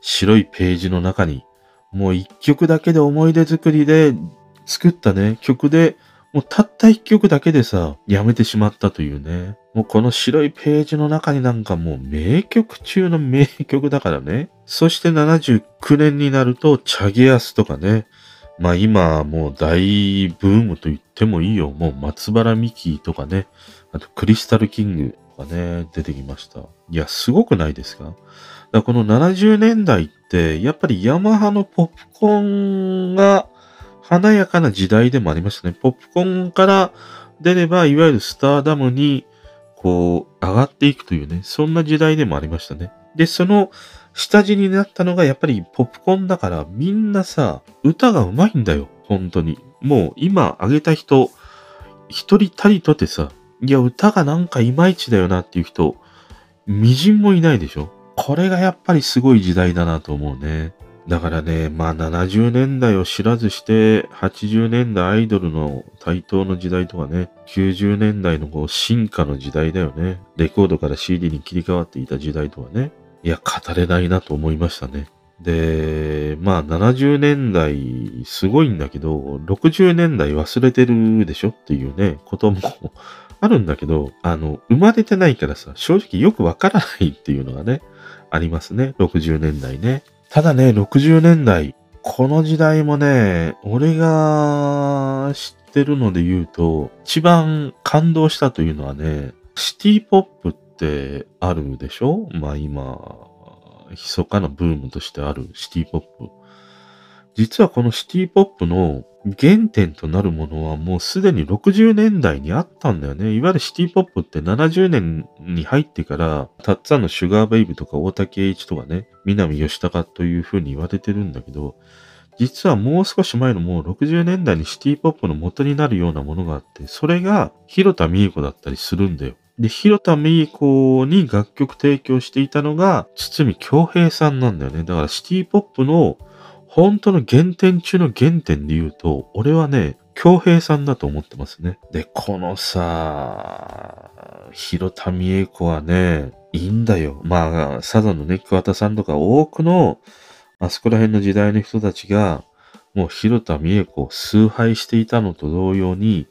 白いページの中に、もう一曲だけで思い出作りで作ったね、曲でもうたった一曲だけでさ、やめてしまったというね。もうこの白いページの中になんかもう名曲中の名曲だからね。そして79年になると、チャゲアスとかね。まあ今もう大ブームと言ってもいいよ。もう松原美希とかね。あとクリスタルキングがね、出てきました。いや、すごくないですか？だこの70年代って、やっぱりヤマハのポップコーンが華やかな時代でもありましたね。ポップコーンから出れば、いわゆるスターダムに、こう、上がっていくというね、そんな時代でもありましたね。で、その下地になったのが、やっぱりポップコーンだから、みんなさ、歌が上手いんだよ。本当に。もう、今、あげた人、一人たりとてさ、いや、歌がなんかいまいちだよなっていう人、みじんもいないでしょ？これがやっぱりすごい時代だなと思うね。だからね、まあ70年代を知らずして、80年代アイドルの台頭の時代とかね、90年代のこう進化の時代だよね。レコードから CD に切り替わっていた時代とはね。いや、語れないなと思いましたね。で、まあ70年代すごいんだけど、60年代忘れてるでしょっていうね、こともあるんだけど、あの、生まれてないからさ、正直よくわからないっていうのがね、ありますね。60年代ね。ただね、60年代、この時代もね、俺が知ってるので言うと、一番感動したというのはね、シティポップってあるでしょ？まあ今、密かなブームとしてあるシティポップ。実はこのシティポップの原点となるものはもうすでに60年代にあったんだよね。いわゆるシティポップって70年に入ってから、たっつぁんのシュガーベイブとか大竹栄一とかね、南吉高という風に言われてるんだけど、実はもう少し前のもう60年代にシティポップの元になるようなものがあって、それが広田美恵子だったりするんだよ。で、広田美恵子に楽曲提供していたのが、堤京平さんなんだよね。だからシティポップの本当の原点中の原点で言うと、俺はね、京平さんだと思ってますね。で、このさ、広田美恵子はね、いいんだよ。まあ、佐渡のね、桑田さんとか多くの、あそこら辺の時代の人たちが、もう広田美恵子を崇拝していたのと同様に、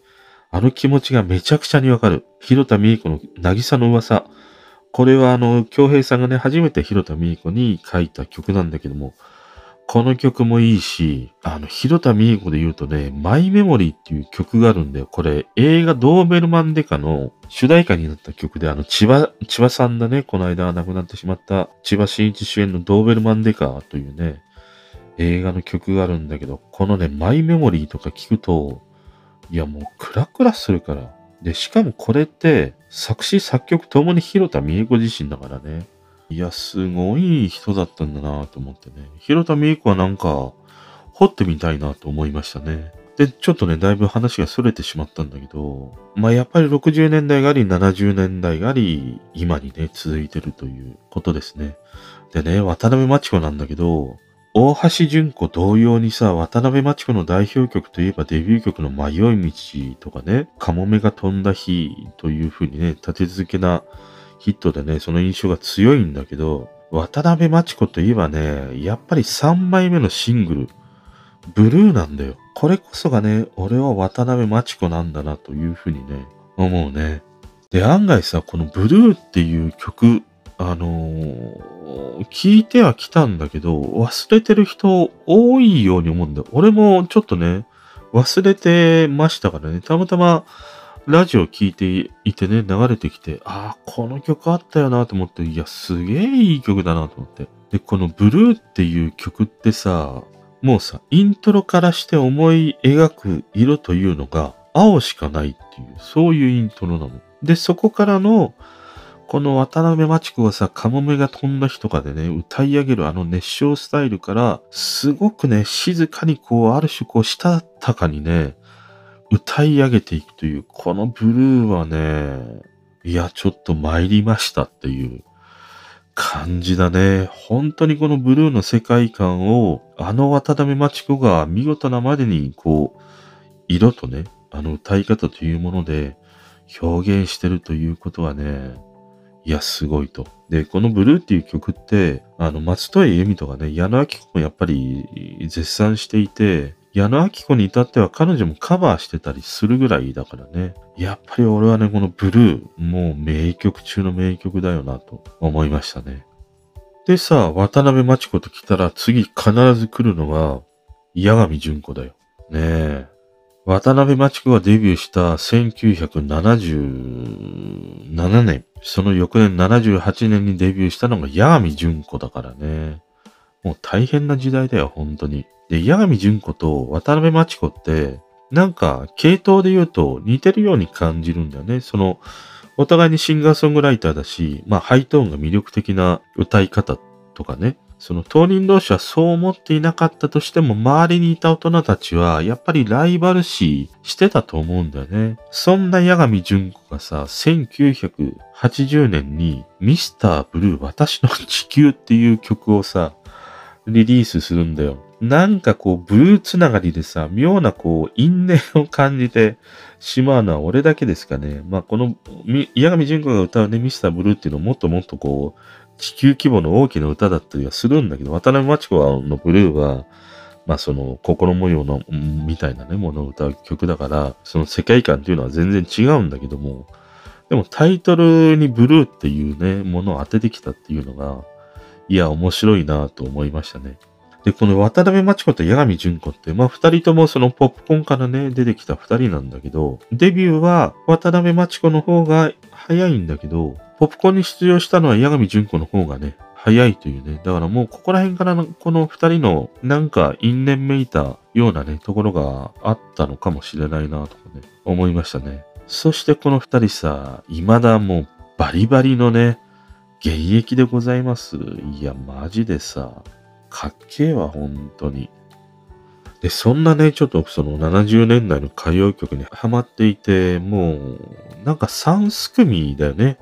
あの気持ちがめちゃくちゃにわかる。広田美恵子の渚の噂。これはあの、京平さんがね、初めて広田美恵子に書いた曲なんだけども、この曲もいいし、あの、広田美恵子で言うとね、マイメモリーっていう曲があるんだよ。これ、映画ドーベルマンデカの主題歌になった曲で、あの、千葉、千葉さんだね、この間亡くなってしまった千葉真一主演のドーベルマンデカというね、映画の曲があるんだけど、このね、マイメモリーとか聞くと、いやもうクラクラするから。で、しかもこれって、作詞作曲ともに広田美恵子自身だからね。いや、すごい人だったんだなと思ってね。広田美恵子はなんか、掘ってみたいなと思いましたね。で、ちょっとね、だいぶ話が逸れてしまったんだけど、まあやっぱり60年代があり、70年代があり、今にね、続いてるということですね。でね、渡辺真知子なんだけど、大橋純子同様にさ、渡辺真知子の代表曲といえばデビュー曲の迷い道とかね、カモメが飛んだ日という風にね、立て続けなヒットでね、その印象が強いんだけど、渡辺真知子といえばね、やっぱり3枚目のシングル、ブルーなんだよ。これこそがね、俺は渡辺真知子なんだなというふうにね、思うね。で、案外さ、このブルーっていう曲、あのー、聞いてはきたんだけど、忘れてる人多いように思うんだよ。俺もちょっとね、忘れてましたからね。たまたまラジオ聞いていてね、流れてきて、ああ、この曲あったよなと思って、いや、すげえいい曲だなと思って。で、このブルーっていう曲ってさ、もうさ、イントロからして思い描く色というのが青しかないっていう、そういうイントロなの。で、そこからの、この渡辺真知子がさ、カモメが飛んだ日とかでね、歌い上げるあの熱唱スタイルから、すごくね、静かにこう、ある種こう、したたかにね、歌い上げていくという、このブルーはね、いや、ちょっと参りましたっていう感じだね。本当にこのブルーの世界観を、あの渡辺真知子が見事なまでに、こう、色とね、あの歌い方というもので表現してるということはね、いや、すごいと。で、このブルーっていう曲って、あの、松任谷由実とかね、矢野明子もやっぱり絶賛していて、矢野明子に至っては彼女もカバーしてたりするぐらいだからね。やっぱり俺はね、このブルー、もう名曲中の名曲だよなと思いましたね。でさ、渡辺真知子と来たら次必ず来るのが、矢上淳子だよ。ねえ。渡辺真知子がデビューした1977年、その翌年78年にデビューしたのが矢上淳子だからね。もう大変な時代だよ、本当に。で、八神純子と渡辺真知子って、なんか、系統で言うと似てるように感じるんだよね。その、お互いにシンガーソングライターだし、まあ、ハイトーンが魅力的な歌い方とかね。その当人同士はそう思っていなかったとしても、周りにいた大人たちは、やっぱりライバル視してたと思うんだよね。そんな八神純子がさ、1980年に、ミスターブルー私の地球っていう曲をさ、リリースするんだよ。なんかこう、ブルーつながりでさ、妙なこう、因縁を感じてしまうのは俺だけですかね。まあ、この、矢上純子が歌うね、ミスターブルーっていうのはもっともっとこう、地球規模の大きな歌だったりはするんだけど、渡辺真知子のブルーは、まあその心模様の、みたいなね、ものを歌う曲だから、その世界観っていうのは全然違うんだけども、でもタイトルにブルーっていうね、ものを当ててきたっていうのが、いや、面白いなと思いましたね。で、この渡辺真知子と八神純子って、まあ二人ともそのポップコーンからね、出てきた二人なんだけど、デビューは渡辺真知子の方が早いんだけど、ポップコーンに出場したのは八神純子の方がね、早いというね。だからもうここら辺からのこの二人のなんか因縁めいたようなね、ところがあったのかもしれないなとかね、思いましたね。そしてこの二人さ、未だもうバリバリのね、現役でございます。いや、マジでさ、かっけえわ、本当に。で、そんなね、ちょっとその70年代の歌謡曲にハマっていて、もう、なんか3すくみだよね。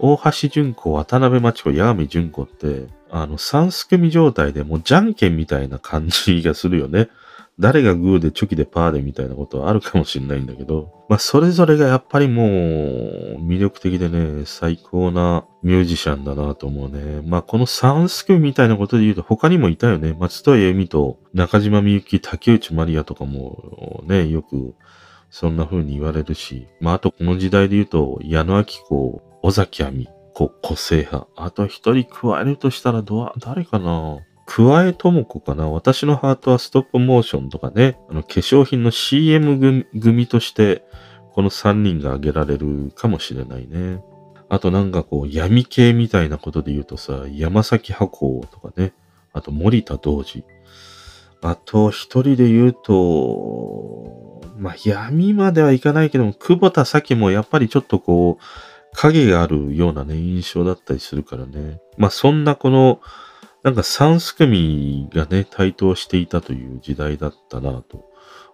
大橋純子、渡辺真知子、八神純子って、あの、3すくみ状態でもうじゃんけんみたいな感じがするよね。誰がグーでチョキでパーでみたいなことはあるかもしれないんだけど、まあそれぞれがやっぱりもう魅力的でね、最高なミュージシャンだなと思うね。まあこのサンスクみたいなことで言うと他にもいたよね。松任谷由実と中島みゆき、竹内まりやとかもね、よくそんな風に言われるし、まああとこの時代で言うと矢野明子、尾崎亜美、個性派。あと一人加えるとしたらど、誰かな？桑江智子かな私のハートはストップモーションとかね、あの化粧品の CM 組として、この3人が挙げられるかもしれないね。あとなんかこう闇系みたいなことで言うとさ、山崎箱とかね、あと森田道治。あと一人で言うと、まあ闇まではいかないけども、久保田咲もやっぱりちょっとこう、影があるようなね、印象だったりするからね。まあそんなこの、なんか三すくみがね、台頭していたという時代だったなと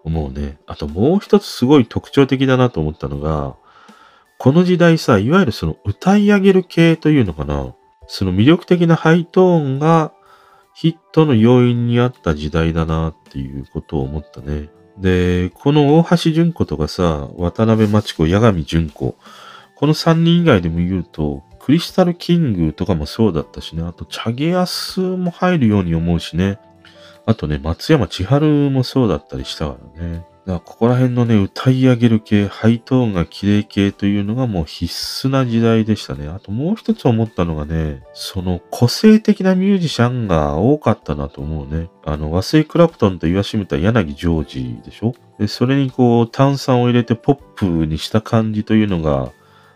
思うね。あともう一つすごい特徴的だなと思ったのが、この時代さ、いわゆるその歌い上げる系というのかな。その魅力的なハイトーンがヒットの要因にあった時代だなっていうことを思ったね。で、この大橋純子とかさ、渡辺真知子、八神純子、この3人以外でも言うと、クリスタルキングとかもそうだったしね。あと、チャゲアスも入るように思うしね。あとね、松山千春もそうだったりしたからね。だからここら辺のね、歌い上げる系、ハイトーンが綺麗系というのがもう必須な時代でしたね。あともう一つ思ったのがね、その個性的なミュージシャンが多かったなと思うね。あの、和製クラプトンと言わしめた柳ジョージでしょで、それにこう炭酸を入れてポップにした感じというのが、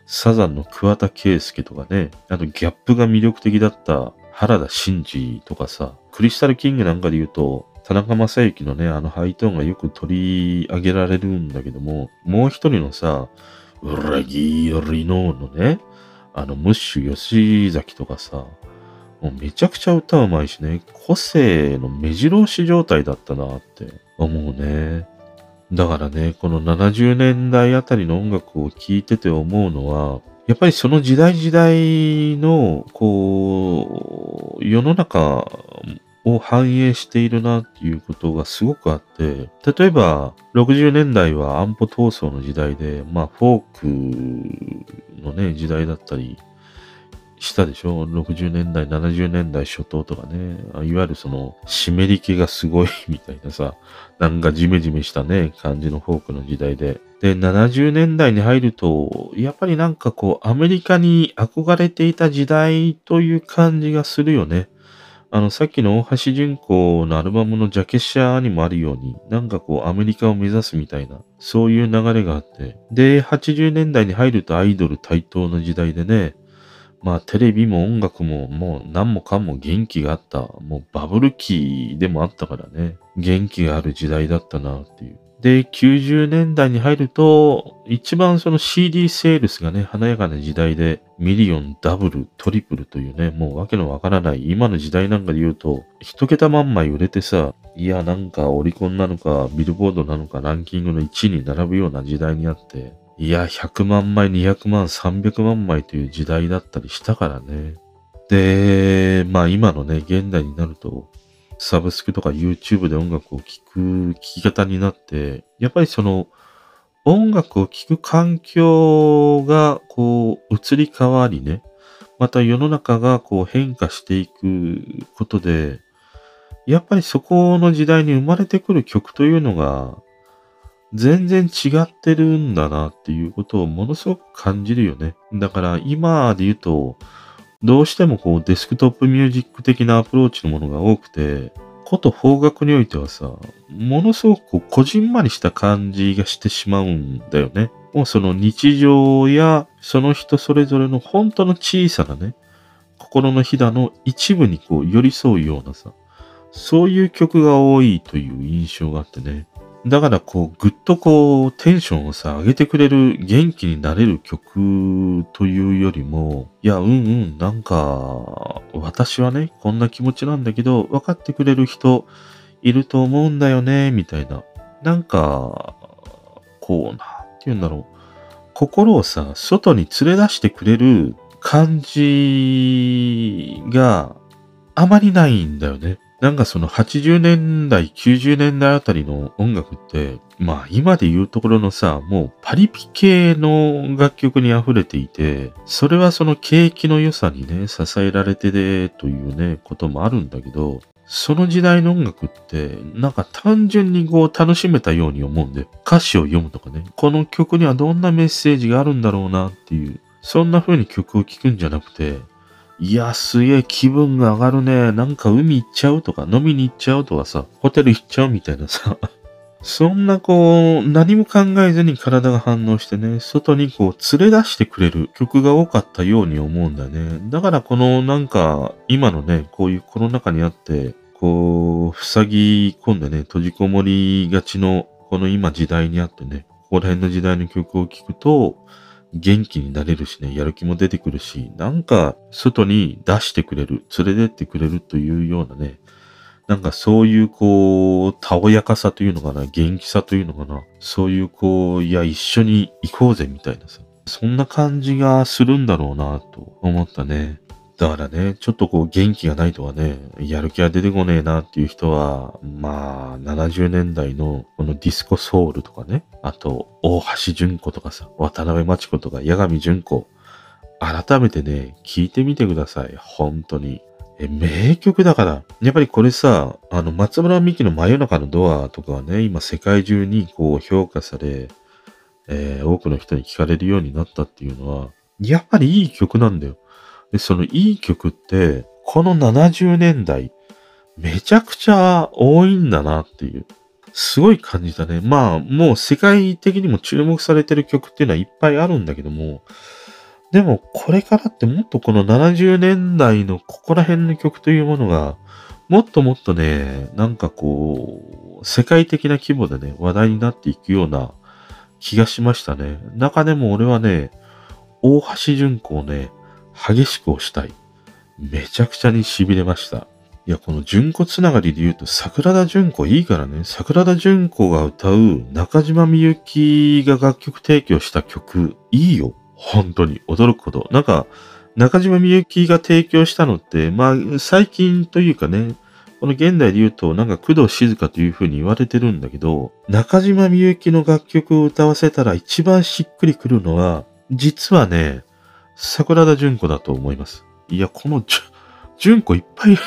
サザンの桑田佳祐とかね、あとギャップが魅力的だった原田真二とかさ、クリスタルキングなんかで言うと、田中正幸のね、あのハイトーンがよく取り上げられるんだけども、もう一人のさ、裏切りののね、あの、ムッシュ吉崎とかさ、もうめちゃくちゃ歌うまいしね、個性の目白押し状態だったなって思うね。だからね、この70年代あたりの音楽を聴いてて思うのは、やっぱりその時代時代の、こう、世の中を反映しているなっていうことがすごくあって、例えば60年代は安保闘争の時代で、まあフォークのね、時代だったりしたでしょ ?60 年代、70年代初頭とかね、いわゆるその湿り気がすごい みたいなさ、なんかジメジメしたね、感じのフォークの時代で。で、70年代に入ると、やっぱりなんかこう、アメリカに憧れていた時代という感じがするよね。あの、さっきの大橋純子のアルバムのジャケシャーにもあるように、なんかこうアメリカを目指すみたいな、そういう流れがあって。で、80年代に入るとアイドル台頭の時代でね、まあテレビも音楽ももう何もかも元気があった、もうバブル期でもあったからね、元気がある時代だったなっていう。で、90年代に入ると、一番その CD セールスがね、華やかな時代で、ミリオン、ダブル、トリプルというね、もうわけのわからない、今の時代なんかで言うと、一桁万枚売れてさ、いや、なんかオリコンなのか、ビルボードなのか、ランキングの1位に並ぶような時代にあって、いや、100万枚、200万、300万枚という時代だったりしたからね。で、まあ今のね、現代になると、サブスクとか YouTube で音楽を聴く聴き方になって、やっぱりその音楽を聴く環境がこう移り変わりね、また世の中がこう変化していくことで、やっぱりそこの時代に生まれてくる曲というのが全然違ってるんだなっていうことをものすごく感じるよね。だから今で言うと、どうしてもこうデスクトップミュージック的なアプローチのものが多くて、こと方角においてはさ、ものすごくこうこじんまりした感じがしてしまうんだよね。もうその日常やその人それぞれの本当の小さなね、心のひだの一部にこう寄り添うようなさ、そういう曲が多いという印象があってね。だからこう、ぐっとこう、テンションをさ、上げてくれる、元気になれる曲というよりも、いや、うんうん、なんか、私はね、こんな気持ちなんだけど、分かってくれる人いると思うんだよね、みたいな。なんか、こう、なんて言うんだろう。心をさ、外に連れ出してくれる感じがあまりないんだよね。なんかその80年代、90年代あたりの音楽って、まあ今で言うところのさ、もうパリピ系の楽曲に溢れていて、それはその景気の良さにね、支えられてでというね、こともあるんだけど、その時代の音楽って、なんか単純にこう楽しめたように思うんで、歌詞を読むとかね、この曲にはどんなメッセージがあるんだろうなっていう、そんな風に曲を聴くんじゃなくて、いや、すげえ気分が上がるね。なんか海行っちゃうとか、飲みに行っちゃうとかさ、ホテル行っちゃうみたいなさ。そんなこう、何も考えずに体が反応してね、外にこう連れ出してくれる曲が多かったように思うんだよね。だからこのなんか、今のね、こういうコロナ禍にあって、こう、塞ぎ込んでね、閉じこもりがちの、この今時代にあってね、ここら辺の時代の曲を聴くと、元気になれるしね、やる気も出てくるし、なんか外に出してくれる、連れてってくれるというようなね、なんかそういうこう、たおやかさというのかな、元気さというのかな、そういうこう、いや、一緒に行こうぜみたいなさ、そんな感じがするんだろうなと思ったね。だからね、ちょっとこう元気がないとはね、やる気が出てこねえなっていう人は、まあ、70年代のこのディスコソウルとかね、あと、大橋純子とかさ、渡辺真知子とか、八神純子、改めてね、聞いてみてください。本当に。え、名曲だから。やっぱりこれさ、あの、松村美樹の真夜中のドアとかはね、今世界中にこう評価され、えー、多くの人に聴かれるようになったっていうのは、やっぱりいい曲なんだよ。で、そのいい曲って、この70年代、めちゃくちゃ多いんだなっていう。すごい感じたね。まあ、もう世界的にも注目されてる曲っていうのはいっぱいあるんだけども、でもこれからってもっとこの70年代のここら辺の曲というものが、もっともっとね、なんかこう、世界的な規模でね、話題になっていくような気がしましたね。中でも俺はね、大橋純子をね、激しく押したい。めちゃくちゃに痺れました。いや、この純子つながりで言うと、桜田純子いいからね。桜田純子が歌う中島みゆきが楽曲提供した曲、いいよ。本当に。驚くほど。なんか、中島みゆきが提供したのって、まあ、最近というかね、この現代で言うと、なんか工藤静香という風に言われてるんだけど、中島みゆきの楽曲を歌わせたら一番しっくりくるのは、実はね、桜田淳子だと思います。いや、このじゅ淳子いっぱいいる。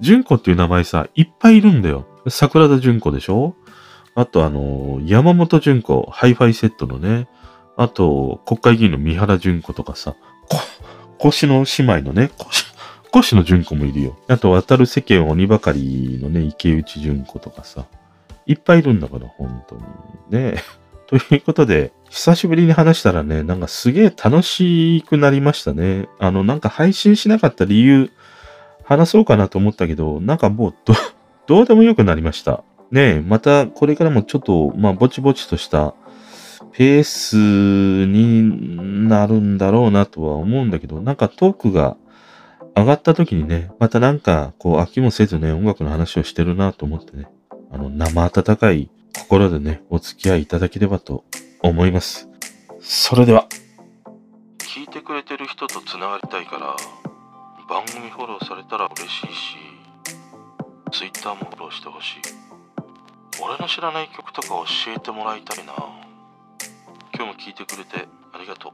淳子っていう名前さ、いっぱいいるんだよ。桜田淳子でしょ？あとあの、山本淳子、ハイファイセットのね、あと、国会議員の三原淳子とかさ、こ、腰の姉妹のね、腰、腰の淳子もいるよ。あと、渡る世間鬼ばかりのね、池内淳子とかさ、いっぱいいるんだから、本当に。ね。ということで、久しぶりに話したらね、なんかすげえ楽しくなりましたね。あの、なんか配信しなかった理由、話そうかなと思ったけど、なんかもうど、どうでもよくなりました。ねえまたこれからもちょっと、まあ、ぼちぼちとしたペースになるんだろうなとは思うんだけど、なんかトークが上がった時にね、またなんかこう飽きもせずね、音楽の話をしてるなと思ってね、あの生温かい心でね、お付き合いいただければと思います。それでは。聞いてくれてる人と繋がりたいから、番組フォローされたら嬉しいし、Twitter もフォローしてほしい。俺の知らない曲とか教えてもらいたいな。今日も聞いてくれてありがとう。